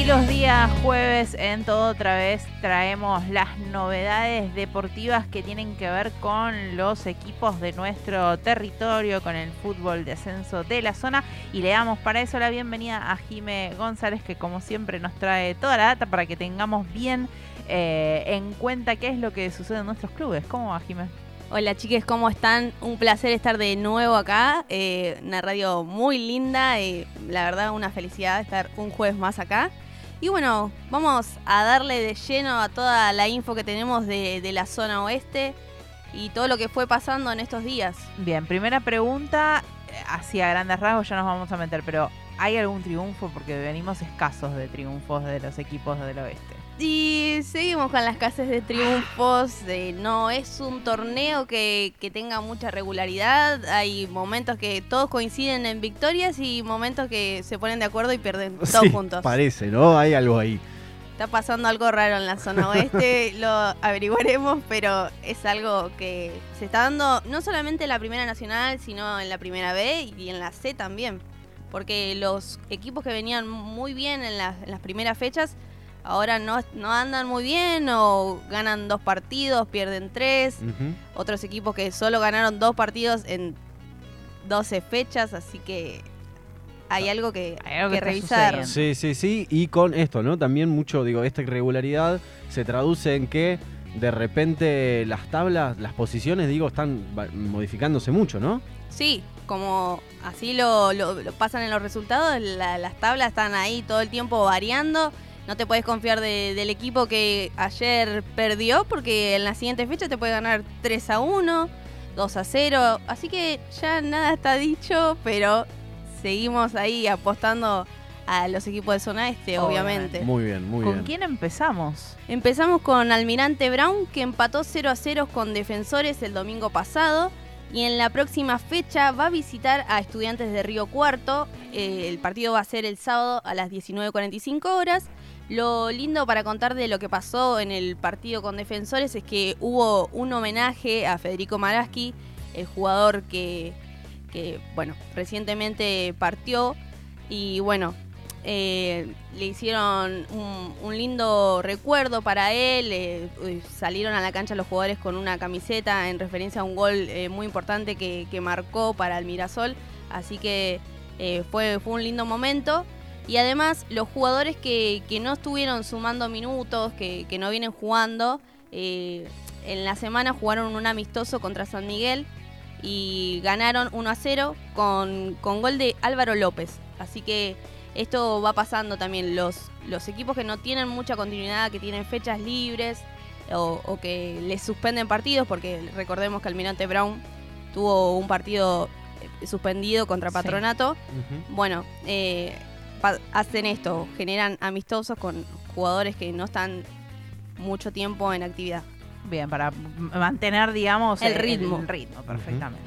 Y los días jueves en todo otra vez traemos las novedades deportivas que tienen que ver con los equipos de nuestro territorio, con el fútbol de ascenso de la zona. Y le damos para eso la bienvenida a Jime González, que como siempre nos trae toda la data para que tengamos bien eh, en cuenta qué es lo que sucede en nuestros clubes. ¿Cómo va, Jime? Hola chiques, ¿cómo están? Un placer estar de nuevo acá. Eh, una radio muy linda y la verdad una felicidad estar un jueves más acá. Y bueno, vamos a darle de lleno a toda la info que tenemos de, de la zona oeste y todo lo que fue pasando en estos días. Bien, primera pregunta, eh, hacia grandes rasgos ya nos vamos a meter, pero ¿hay algún triunfo? Porque venimos escasos de triunfos de los equipos del oeste. Y seguimos con las casas de triunfos. no es un torneo que, que tenga mucha regularidad. Hay momentos que todos coinciden en victorias y momentos que se ponen de acuerdo y pierden todos Sí, juntos. Parece, ¿no? Hay algo ahí. Está pasando algo raro en la zona oeste, lo averiguaremos, pero es algo que se está dando no solamente en la Primera Nacional, sino en la Primera B y en la C también. Porque los equipos que venían muy bien en, las- en las primeras fechas, ahora no, no andan muy bien o ganan dos partidos, pierden tres. Otros equipos que solo ganaron dos partidos en 12 fechas, así que hay algo que, Hay algo que revisar. sucediendo. Sí, sí, sí. Y con esto, ¿no? También mucho, digo, esta irregularidad se traduce en que de repente las tablas, las posiciones, digo, están modificándose mucho, ¿no? Sí, como así lo, lo- lo pasan en los resultados, la- las tablas están ahí todo el tiempo variando. No te puedes confiar de- del equipo que ayer perdió porque en la siguiente fecha te puede ganar 3 a 1, 2 a 0. Así que ya nada está dicho, pero seguimos ahí apostando a los equipos de zona este, Obviamente. Muy bien, muy ¿Con bien. quién empezamos? Empezamos con Almirante Brown, que empató 0 a 0 con Defensores el domingo pasado. Y en la próxima fecha va a visitar a Estudiantes de Río Cuarto. Eh, el partido va a ser el sábado a las 19.45 horas. Lo lindo para contar de lo que pasó en el partido con Defensores es que hubo un homenaje a Federico Maraski, el jugador que, bueno, recientemente partió. Y bueno, eh, le hicieron un, un lindo recuerdo para él. eh, eh, salieron a la cancha los jugadores con una camiseta en referencia a un gol muy importante que, marcó para el Mirasol. Así que fue un lindo momento. Y además, los jugadores que, que no estuvieron sumando minutos, que, que no vienen jugando, eh, en la semana jugaron un amistoso contra San Miguel y ganaron 1 a 0 con, con gol de Álvaro López. Así que esto va pasando también. Los, los equipos que no tienen mucha continuidad, que tienen fechas libres o, o que les suspenden partidos, porque recordemos que Almirante Brown tuvo un partido eh, suspendido contra Sí. Patronato. Bueno, eh, hacen esto, generan amistosos con jugadores que no están mucho tiempo en actividad. Bien, para mantener, digamos, El ritmo. El ritmo, perfectamente.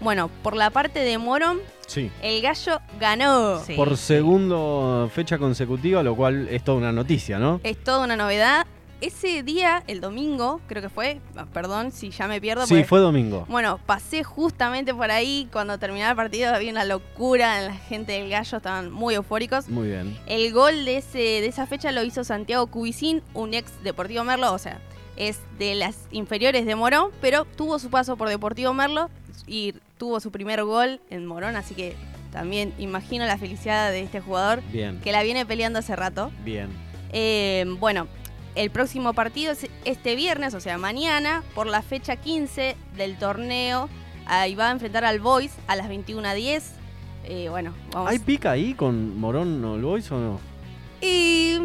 Bueno, por la parte de Morón, Sí. el gallo ganó. Sí, Por sí. segundo fecha consecutiva, lo cual es toda una noticia, ¿no? Es toda una novedad. Ese día, el domingo, creo que fue, ah, perdón si ya me pierdo. Sí, porque- fue domingo. Bueno, pasé justamente por ahí cuando terminaba el partido, había una locura, la gente del gallo estaban muy eufóricos. Muy bien. El gol de, ese, de esa fecha lo hizo Santiago Cubicín, un ex Deportivo Merlo, o sea, es de las inferiores de Morón, pero tuvo su paso por Deportivo Merlo y tuvo su primer gol en Morón, así que también imagino la felicidad de este jugador Bien. que la viene peleando hace rato. Bien. Eh, bueno, el próximo partido es este viernes, o sea, mañana, por la fecha 15 del torneo. Ahí va a enfrentar al Boys a las 21.10. Eh, bueno, vamos. ¿Hay pica ahí con Morón All Boys o no? Y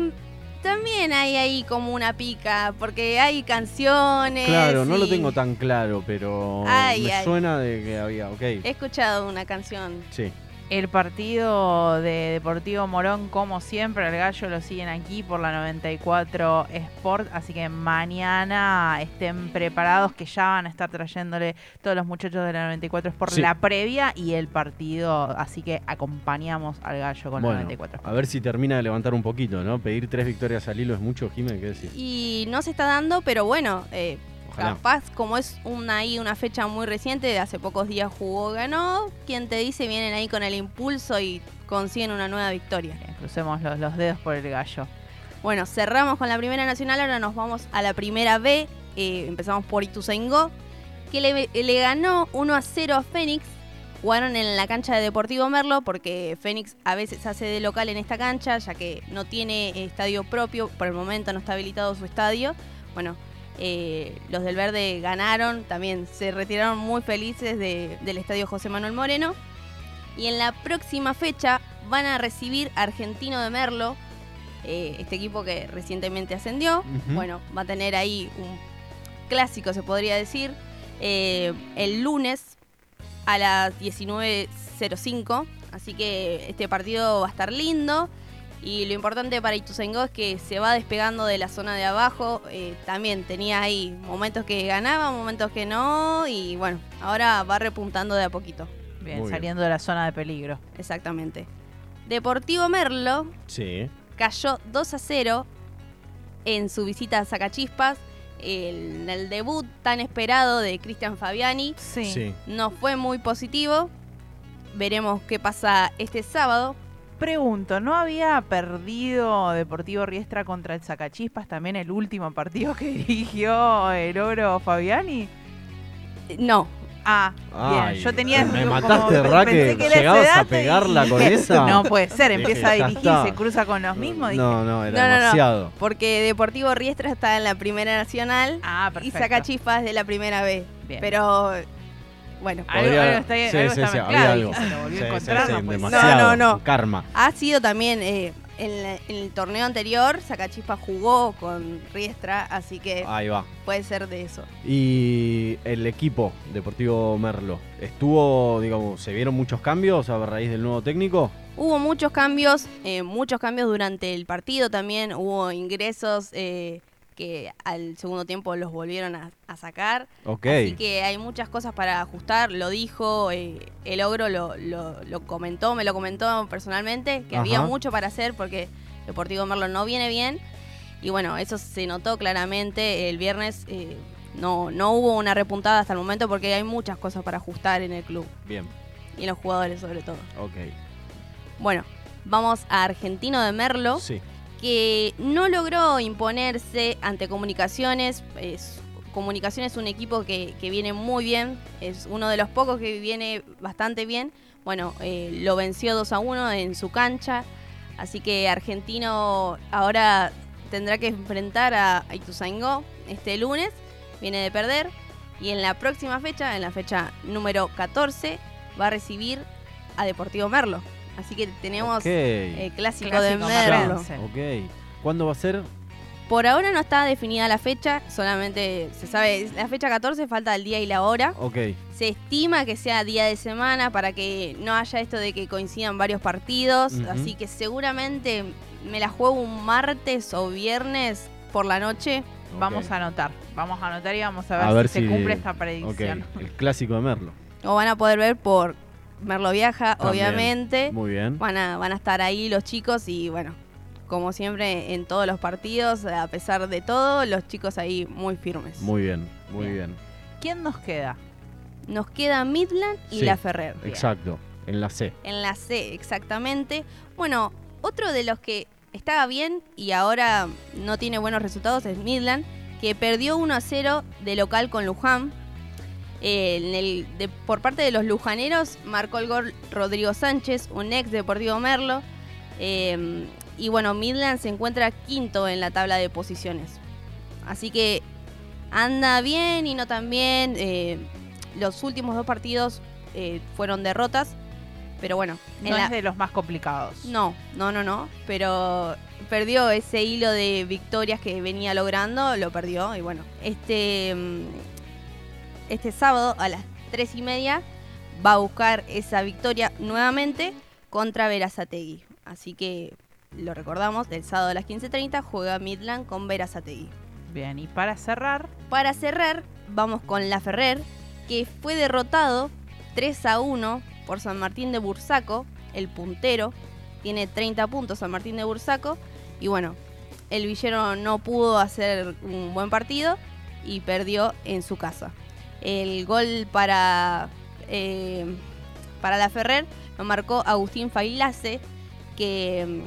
también hay ahí como una pica, porque hay canciones. Claro, no lo tengo tan claro, pero Ay, me ay. suena de que había, ok. He escuchado una canción. Sí. El partido de Deportivo Morón, como siempre, el gallo lo siguen aquí por la 94 Sport. Así que mañana estén preparados que ya van a estar trayéndole todos los muchachos de la 94 Sport Sí. la previa y el partido. Así que acompañamos al gallo con la Bueno, 94 Sport. a ver si termina de levantar un poquito, ¿no? Pedir tres victorias al hilo es mucho, Jiménez, ¿qué decís? Y no se está dando, pero bueno, eh, Ojalá. capaz, como es una, ahí una fecha muy reciente, de hace pocos días jugó, ganó. Quien te dice, vienen ahí con el impulso y consiguen una nueva victoria. Bien, crucemos los, los dedos por el gallo. Bueno, cerramos con la primera nacional, ahora nos vamos a la primera B. Eh, empezamos por Ituzaingó, que le, le ganó 1 a 0 a Fénix. Jugaron en la cancha de Deportivo Merlo porque Fénix a veces hace de local en esta cancha, ya que no tiene estadio propio, por el momento no está habilitado su estadio. Bueno, eh, los del Verde ganaron, también se retiraron muy felices de- del estadio José Manuel Moreno. Y en la próxima fecha van a recibir Argentino de Merlo, eh, este equipo que recientemente ascendió. Bueno, va a tener ahí un clásico, se podría decir, eh, el lunes a las 19.05. Así que este partido va a estar lindo. Y lo importante para Ituzaingó es que se va despegando de la zona de abajo. Eh, también tenía ahí momentos que ganaba, momentos que no. Y bueno, ahora va repuntando de a poquito. Bien, Muy bien. saliendo de la zona de peligro. Exactamente. Deportivo Merlo Sí. cayó 2 a 0 en su visita a Zacachispas. El, el debut tan esperado de Cristian Fabiani Sí. Sí. no fue muy positivo. Veremos qué pasa este sábado. Pregunto, ¿no había perdido Deportivo Riestra contra el Zacachispas también el último partido que dirigió el Oro Fabiani? No, Ah, Ay, bien. Yo tenía. me como- mataste, pensé Ra, que era ese llegabas a y pegarla con esa. No puede ser, Dije, empieza a dirigir, se cruza con los mismos. dije, No, no, era No, no, no. demasiado. porque Deportivo Riestra está en la Primera Nacional Ah, y perfecto. Zacachispas de la Primera B. Bien. Pero bueno, Algo, Podría- algo está, sí, algo sí, está sí, mezclado, había y algo. se lo volvió Sí, a encontrar. sí, no demasiado. No, no, no. Karma. ha sido también eh, en, la- en el torneo anterior, Zacachispas jugó con Riestra, así que Ahí va. puede ser de eso. Y el equipo Deportivo Merlo, ¿estuvo, digamos, se vieron muchos cambios a raíz del nuevo técnico? Hubo muchos cambios, eh, muchos cambios durante el partido también, hubo ingresos eh, que al segundo tiempo los volvieron a, a sacar, Ok. así que hay muchas cosas para ajustar, lo dijo, eh, el ogro lo, lo- lo comentó, me lo comentó personalmente, que había mucho para hacer porque Deportivo Merlo no viene bien, y bueno, eso se notó claramente el viernes, eh, no, no hubo una repuntada hasta el momento porque hay muchas cosas para ajustar en el club, Bien, y en los jugadores sobre todo. ok. Bueno, vamos a Argentino de Merlo, Sí. Que no logró imponerse ante Comunicaciones. Es, Comunicaciones es un equipo que, viene muy bien, es uno de los pocos que viene bastante bien. Bueno, eh, lo venció 2 a 1 en su cancha, así que Argentino ahora tendrá que enfrentar a, a Ituzaingó este lunes, viene de perder, y en la próxima fecha, en la fecha número 14, va a recibir a Deportivo Merlo. Así que tenemos Ok. el clásico, Clásico de Merlo. Ok. ¿Cuándo va a ser? Por ahora no está definida la fecha, solamente se sabe, la fecha 14 falta el día y la hora. Ok. Se estima que sea día de semana para que no haya esto de que coincidan varios partidos, así que seguramente me la juego un martes o viernes por la noche. Vamos a anotar. Vamos a anotar y vamos a ver, A ver si, se cumple esta predicción. El clásico de Merlo. Lo van a poder ver por Merlo Viaja, También. obviamente. Muy bien. Van a, van a estar ahí los chicos y bueno, como siempre en todos los partidos, a pesar de todo, los chicos ahí muy firmes. Muy bien, muy Bien. bien. ¿Quién nos queda? Nos queda Midland y Sí. La Ferrer. Exacto. En la C. En la C, exactamente. Bueno, otro de los que estaba bien y ahora no tiene buenos resultados es Midland, que perdió 1 a 0 de local con Luján. Eh, en el- de- por parte de los lujaneros marcó el gol Rodrigo Sánchez, un ex Deportivo Merlo. Eh, y bueno, Midland se encuentra quinto en la tabla de posiciones. Así que anda bien y no tan bien. Eh, los últimos dos partidos fueron derrotas. Pero bueno, en No la- es de los más complicados. no, no, no, no. Pero perdió ese hilo de victorias que venía logrando, lo perdió. Y bueno, este, mm, este sábado a las tres y media va a buscar esa victoria nuevamente contra Verazategui. Así que lo recordamos, el sábado a las 15.30 juega Midland con Verazategui. Bien, y para cerrar, Para cerrar, vamos con La Ferrer, que fue derrotado 3 a 1 por San Martín de Bursaco, el puntero. Tiene 30 puntos San Martín de Bursaco. Y bueno, el Villero no pudo hacer un buen partido y perdió en su casa. El gol para, eh, para La Ferrer lo marcó Agustín Failase, que,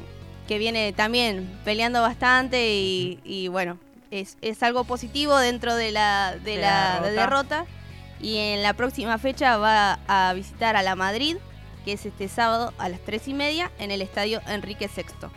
que viene también peleando bastante y, bueno, es, algo positivo dentro de la, de, la, derrota. Y en la próxima fecha va a visitar a la Madrid, que es este sábado a las 3 y media en el estadio Enrique VI.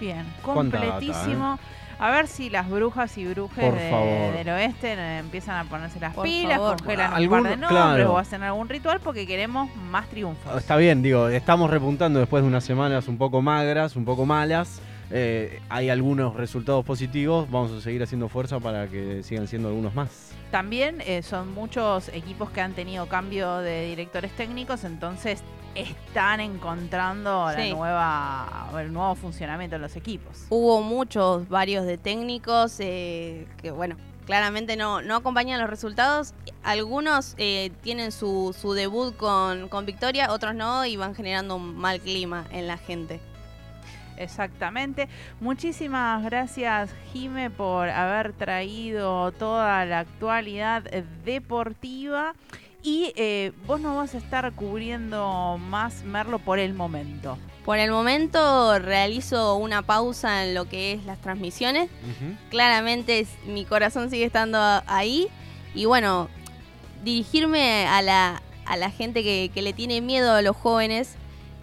Bien, completísimo. A ver si las brujas y brujes del oeste empiezan a ponerse las pilas, congelan un par de nombres o hacen algún ritual porque queremos más triunfos. Está bien, digo, estamos repuntando después de unas semanas un poco magras, un poco malas. Eh, hay algunos resultados positivos, vamos a seguir haciendo fuerza para que sigan siendo algunos más. También eh, son muchos equipos que han tenido cambio de directores técnicos, entonces están encontrando la nueva, el nuevo funcionamiento de los equipos. Hubo muchos, varios de técnicos eh, que, bueno, claramente no, no acompañan los resultados. Algunos eh, tienen su, su debut con, con victoria, otros no, y van generando un mal clima en la gente. Exactamente. Muchísimas gracias, Jime, por haber traído toda la actualidad deportiva. Y eh, vos no vas a estar cubriendo más Merlo por el momento. Por el momento realizo una pausa en lo que es las transmisiones. Claramente mi corazón sigue estando ahí. Y bueno, dirigirme a la, a la gente que, le tiene miedo a los jóvenes,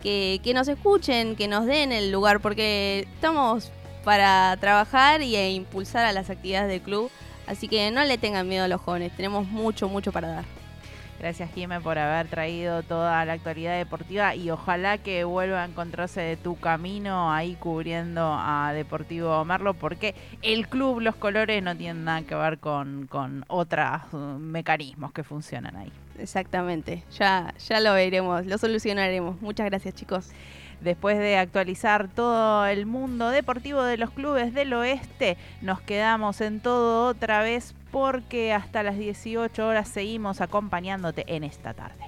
que, que nos escuchen, que nos den el lugar, porque estamos para trabajar y e impulsar a las actividades del club. Así que no le tengan miedo a los jóvenes, tenemos mucho, mucho para dar. Gracias, Jimé, por haber traído toda la actualidad deportiva y ojalá que vuelva a encontrarse de tu camino ahí cubriendo a Deportivo Merlo, porque el club, los colores no tienen nada que ver con, con otros uh, mecanismos que funcionan ahí. Exactamente, ya, ya lo veremos, lo solucionaremos. Muchas gracias, chicos. Después de actualizar todo el mundo deportivo de los clubes del oeste, nos quedamos en todo otra vez porque hasta las 18 horas seguimos acompañándote en esta tarde.